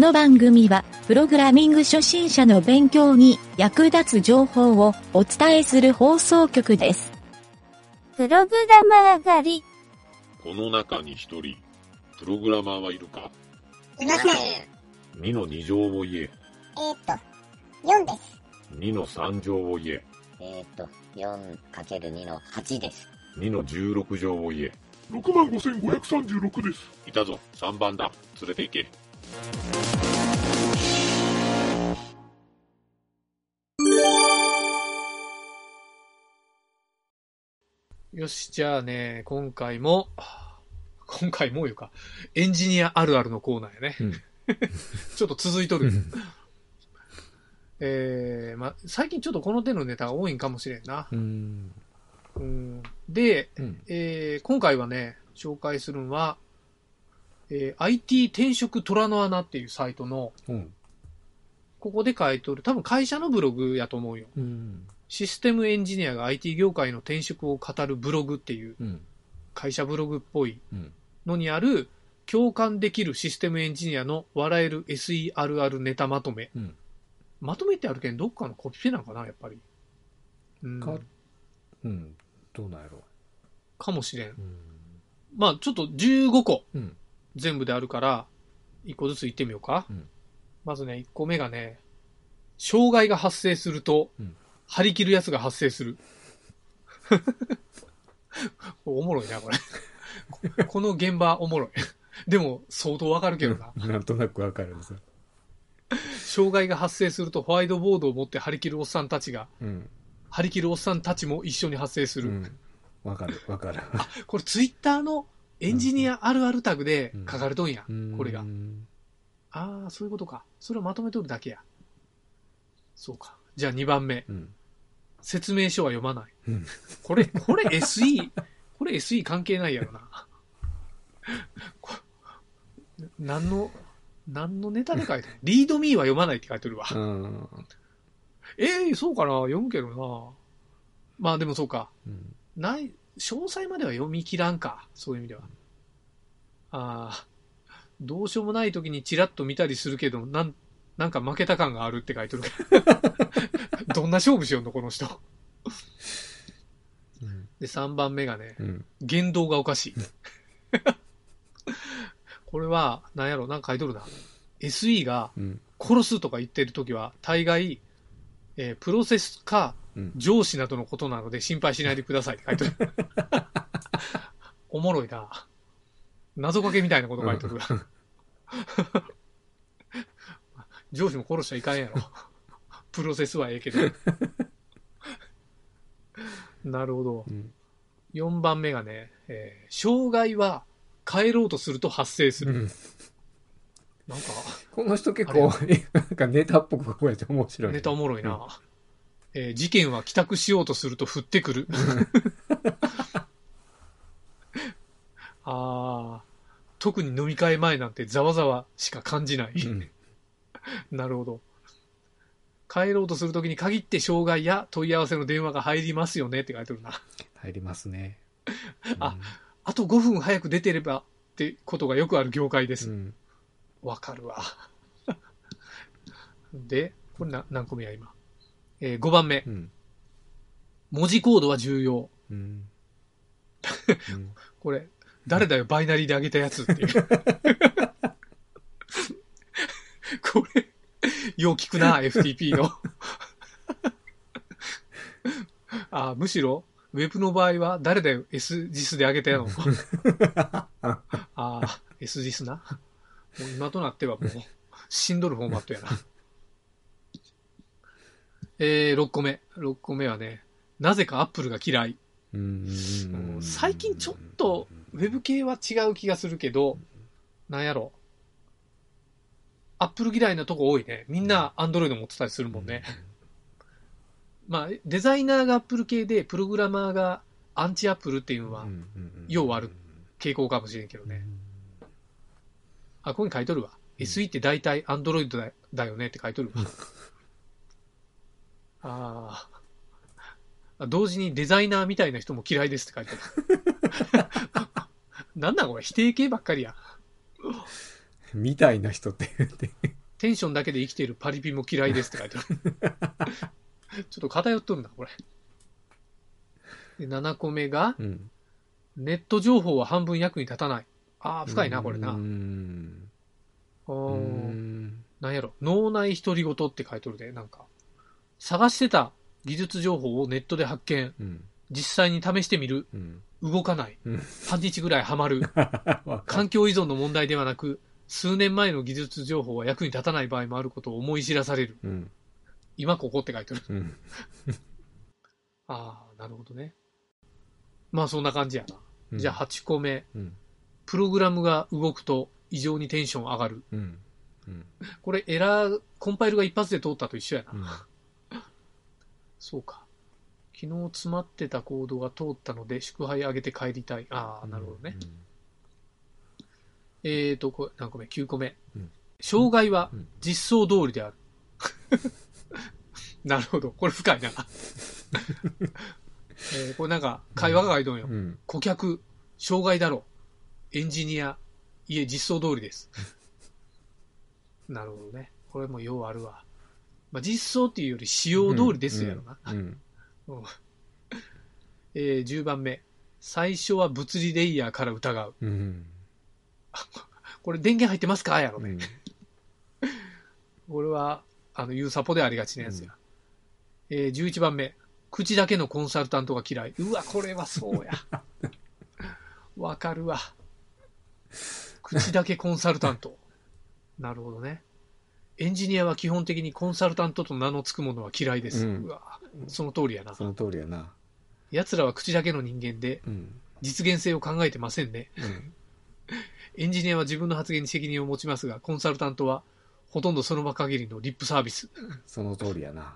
この番組は、プログラミング初心者の勉強に役立つ情報をお伝えする放送局です。プログラマー狩り。この中に一人、プログラマーはいるか？いません。?2 の2乗を言え。えー、っと、4です。2の3乗を言え。えーっと、4×2 の8です。2の16乗を言え。65,536です。いたぞ、3番だ。連れて行け。よし、じゃあね、今回も、今回もいうか、エンジニアあるあるのコーナーやね。うん ちょっと続いとる。えー、ま、最近ちょっとこの手のネタが多いんかもしれんな。うん。うん、で、うん。えー今回はね、紹介するのは、えー IT 転職虎の穴っていうサイトの、うん。ここで書いとる、多分会社のブログやと思うよ。うん。システムエンジニアが IT 業界の転職を語るブログっていううん。会社ブログっぽいうん。のにある共感できるシステムエンジニアの笑える SE あるあるネタまとめ。うんまとめってあるけん、どっかのコピペなんかな、やっぱり。うん、かうん。どうなんやろかもしれん。うん。まあ、ちょっと15個うん。全部であるから、1個ずつ言ってみようか。うんまずね、1個目がね、障害が発生すると、うん張り切るやつが発生する。おもろいな、これ。ここの現場おもろい。でも、相当わかるけどな。なんとなくわかるんですよ。障害が発生するとホワイトボードを持って張り切るおっさんたちが、うん。張り切るおっさんたちも一緒に発生する。うん。わかる、わかる。これツイッターのエンジニアあるあるタグで書かれとんや。うんこれが。ああ、そういうことか。それをまとめとるだけや。そうか。じゃあ2番目。うん。説明書は読まない。うんこれ、これ SE、これ SE 関係ないやろな。こ何の、何のネタで書いてるリードミーは読まないって書いてるわ。うん。ええそうかな？読むけどな。まあでもそうか。うん。ない、詳細までは読み切らんか。そういう意味では。ああ、どうしようもない時にチラッと見たりするけど、なん、なんか負けた感があるって書いてる。どんな勝負しよんの、この人。うん。で、3番目がね、うん。言動がおかしい。これは、なんやろ、なんか書いとるな。SE がうん。殺すとか言ってるときは、大概、えープロセスかうん上司などのことなので心配しないでくださいって書いてる。おもろいな。謎かけみたいなこと書いてる。上司も殺しちゃいかんやろ。プロセスはええけど。なるほど。うん。4番目がね、えー障害は帰ろうとすると発生する。うんなんか、この人結構、なんかネタっぽく覚えて面白い。ネタおもろいな。えー事件は帰宅しようとすると降ってくる。ああ、特に飲み会前なんてざわざわしか感じない。うん。なるほど。帰ろうとするときに限って障害や問い合わせの電話が入りますよねって書いてるな。入りますね。ああと5分早く出てればってことがよくある業界でうす。ん。わかるわ。で、これな何個目や今？え5番目う。ん。文字コードは重要。うん。うんこれ、誰だよ、バイナリーで上げたやつっていう。これ、よう聞くな、FTP の。あむしろ、ウェブの場合は、誰だよ、SGIS で上げたやの？ああ、SGIS な？もう今となってはもう、しんどるフォーマットやな。えー、6個目。6個目はね、なぜか Apple が嫌い。うん最近ちょっと、ウェブ系は違う気がするけど、なんやろ。アップル嫌いなとこ多いね。みんなアンドロイド持ってたりするもんね。まあ、デザイナーがアップル系で、プログラマーがアンチアップルっていうのはようある傾向かもしれんけどね。あ、ここに書いとるわ。SE って大体アンドロイドだだよねって書いとるわ。ああ。同時にデザイナーみたいな人も嫌いですって書いてある。なんなんこれ否定形ばっかりや。みたいな人って言って。テンションだけで生きているパリピも嫌いですって書いてある。ちょっと偏っとるな、これ。で7個目が、うん。ネット情報は半分役に立たない。ああ、深いな、これな。うん。なんやろ。脳内独り言って書いとるで、なんか。探してた技術情報をネットで発見。うん。実際に試してみる。うん。動かないうん。半日ぐらいハマる。わかる環境依存の問題ではなく、数年前の技術情報は役に立たない場合もあることを思い知らされる。うん。今ここって書いてる。うん。ああ、なるほどね。まあそんな感じやな。うんじゃあ8個目。うん。プログラムが動くと異常にテンション上がる。うん。うん。これエラー、コンパイルが一発で通ったと一緒やな。うん。そうか。昨日詰まってたコードが通ったので祝杯あげて帰りたい。ああ、なるほどね。えーと、これ何個目 ?9 個目。うん障害はうん実装通りである。なるほど。これ深いな。えーこれなんか会話が書いとんよ。うん。顧客、障害だろう。エンジニア、いえ、実装通りです。なるほどね。これもようあるわ。まあ、実装っていうより使用通りですやろな。うん。うん えー10番目。最初は物理レイヤーから疑う。うん。これ電源入ってますか？やろね。うん。これは、あの、ユーサポでありがちなやつや。えー11番目。口だけのコンサルタントが嫌い。うわ、これはそうや。わかるわ。口だけコンサルタント。なるほどね。エンジニアは基本的にコンサルタントと名の付くものは嫌いです。ううんわ、その通りやな。その通りやな。奴らは口だけの人間でうん。実現性を考えてませんね。うん。エンジニアは自分の発言に責任を持ちますが、コンサルタントはほとんどその場限りのリップサービス。その通りやな。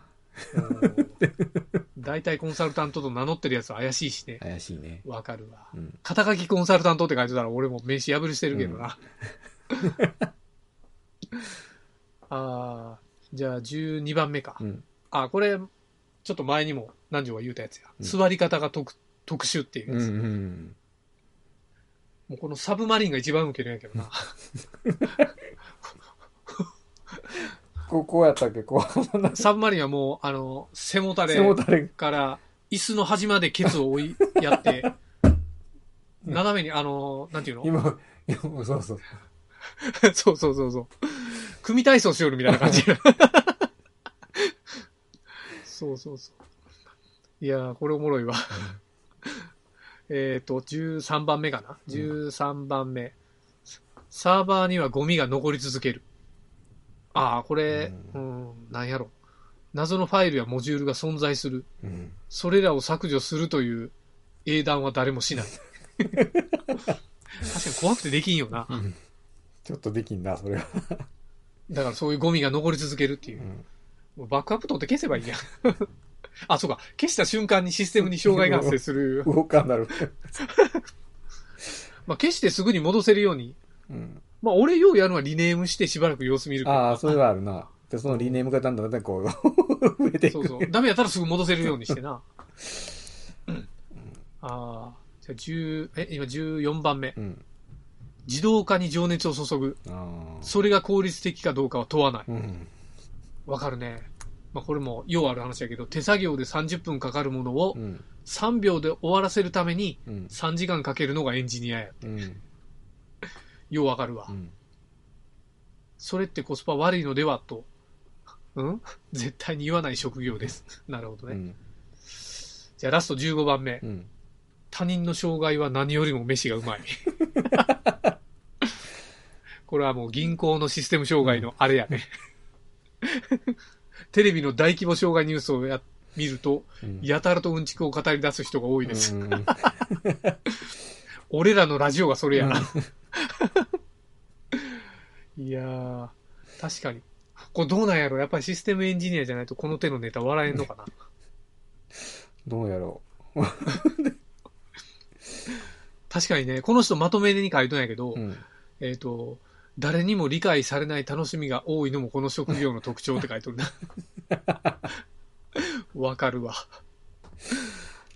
大体コンサルタントと名乗ってるやつは怪しいしね。怪しいね。わかるわ。うん。肩書きコンサルタントって書いてたら俺も名刺破りしてるけどな。ああ、じゃあ12番目か。うん。あ、これ、ちょっと前にも南條が言うたやつや。うん座り方が特特殊っていううん。やつ。うん。もうこのサブマリンが一番受けるんやけどな。こう、こうやったっけ？こう、サブマリンはもう、あの、背もたれ背もたれ。から、椅子の端までケツを追いやって、斜めに、あの、なんていうの？今、今そうそう。そうそうそうそう。組体操しよるみたいな感じ。そうそうそう。いやー、これおもろいわ。えっと、13番目かな？13番目。サーバーにはゴミが残り続ける。ああ、これ、うん、なんやろ。謎のファイルやモジュールが存在する。うん。それらを削除するという英断は誰もしない。確かに怖くてできんよな。ちょっとできんな、それは。だからそういうゴミが残り続けるっていうう。ん。もうバックアップ取って消せばいいやん。あ、そうか。消した瞬間にシステムに障害が発生する。動かんなる。まあ消してすぐに戻せるように。うん。まあ俺ようやるのはリネームしてしばらく様子見る。ああ、それはあるな。で、そのリネームがだんだんだんだんこう、増えていく。そうそう。ダメやったらすぐ戻せるようにしてな。うんああ。じゃあ10、え、今14番目。うん。自動化に情熱を注ぐ。ああ。それが効率的かどうかは問わない。うん。わかるね。まあこれもようある話だけど、手作業で30分かかるものをうん。3秒で終わらせるためにうん。3時間かけるのがエンジニアや。うん。ようわかるわ。うん。それってコスパ悪いのではと。うん？絶対に言わない職業です。なるほどね。うん。じゃあラスト15番目。うん。他人の障害は何よりも飯がうまい。これはもう銀行のシステム障害のあれやね。テレビの大規模障害ニュースをや見ると、うんやたらとうんちくを語り出す人が多いです。うん 俺らのラジオがそれやな。いやー、確かに。これどうなんやろやっぱりシステムエンジニアじゃないとこの手のネタ笑えんのかな。どうやろ確かにね、この人まとめに書いとんやけど、う。うん。えっ、と、誰にも理解されない楽しみが多いのもこの職業の特徴って書いとるな。わかるわ。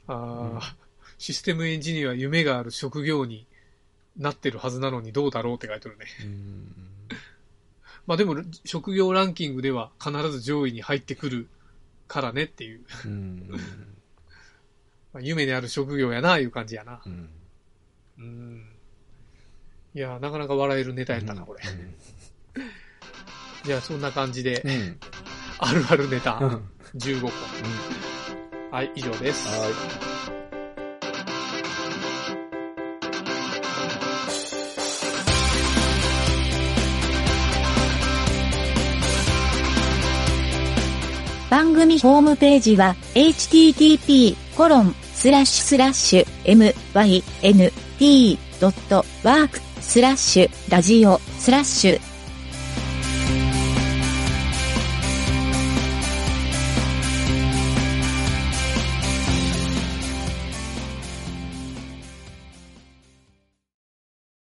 ああ、システムエンジニアは夢がある職業になってるはずなのにどうだろうって書いてるね。うんまあでも、職業ランキングでは必ず上位に入ってくるからねっていう、うん。まあ、夢である職業やな、いう感じやな。うん。うん。いや、なかなか笑えるネタやったな、これ。じゃあ、そんな感じで。あるあるネタうん。15個。はい、以上です。はい。番組ホームページは http:// myn.t.work スラッシュラジオスラッシュ